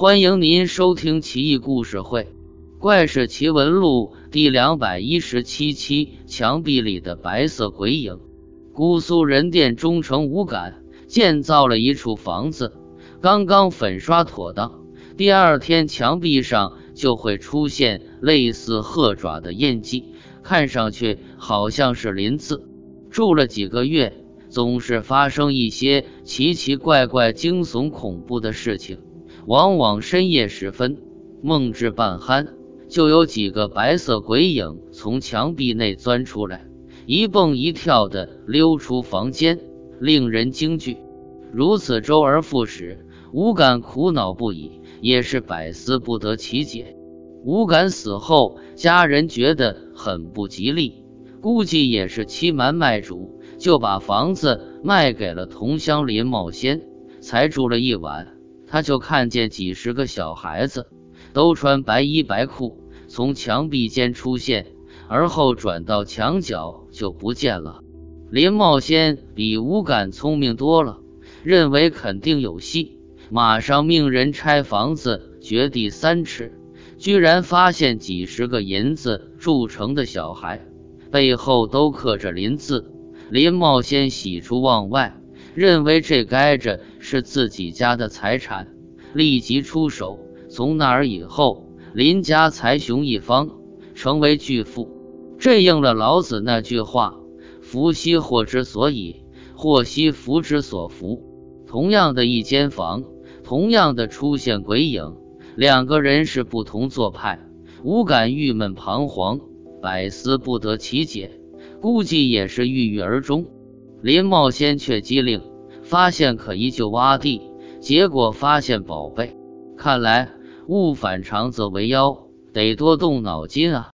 欢迎您收听《奇异故事会·怪事奇闻录》第两百一十七期。墙壁里的白色鬼影。姑苏人店忠诚无感建造了一处房子，刚刚粉刷妥当，第二天墙壁上就会出现类似鹤爪的印记，看上去好像是鳞次。住了几个月。总是发生一些奇奇怪怪、惊悚恐怖的事情，往往深夜时分，梦至半酣，就有几个白色鬼影从墙壁内钻出来，一蹦一跳的溜出房间，令人惊惧。如此周而复始，吴敢苦恼不已，也是百思不得其解。吴敢死后，家人觉得很不吉利，估计也是欺瞒卖主。就把房子卖给了同乡林茂先，才住了一晚，他就看见几十个小孩子都穿白衣白裤从墙壁间出现，而后转到墙角就不见了。林茂先比吴敢聪明多了，认为肯定有戏，马上命人拆房子掘地三尺，居然发现几十个银子铸成的小孩，背后都刻着“林”字。林茂先喜出望外，认为这该着是自己家的财产，立即出手。从那儿以后，林家财雄一方，成为巨富。这应了老子那句话：“福兮祸之所以，祸兮福之所伏。”同样的一间房，同样的出现鬼影，两个人是不同做派。无感郁闷彷徨，百思不得其解。估计也是郁郁而终。林茂先却机灵，发现可依旧挖地，结果发现宝贝。看来物反常则为妖，得多动脑筋啊！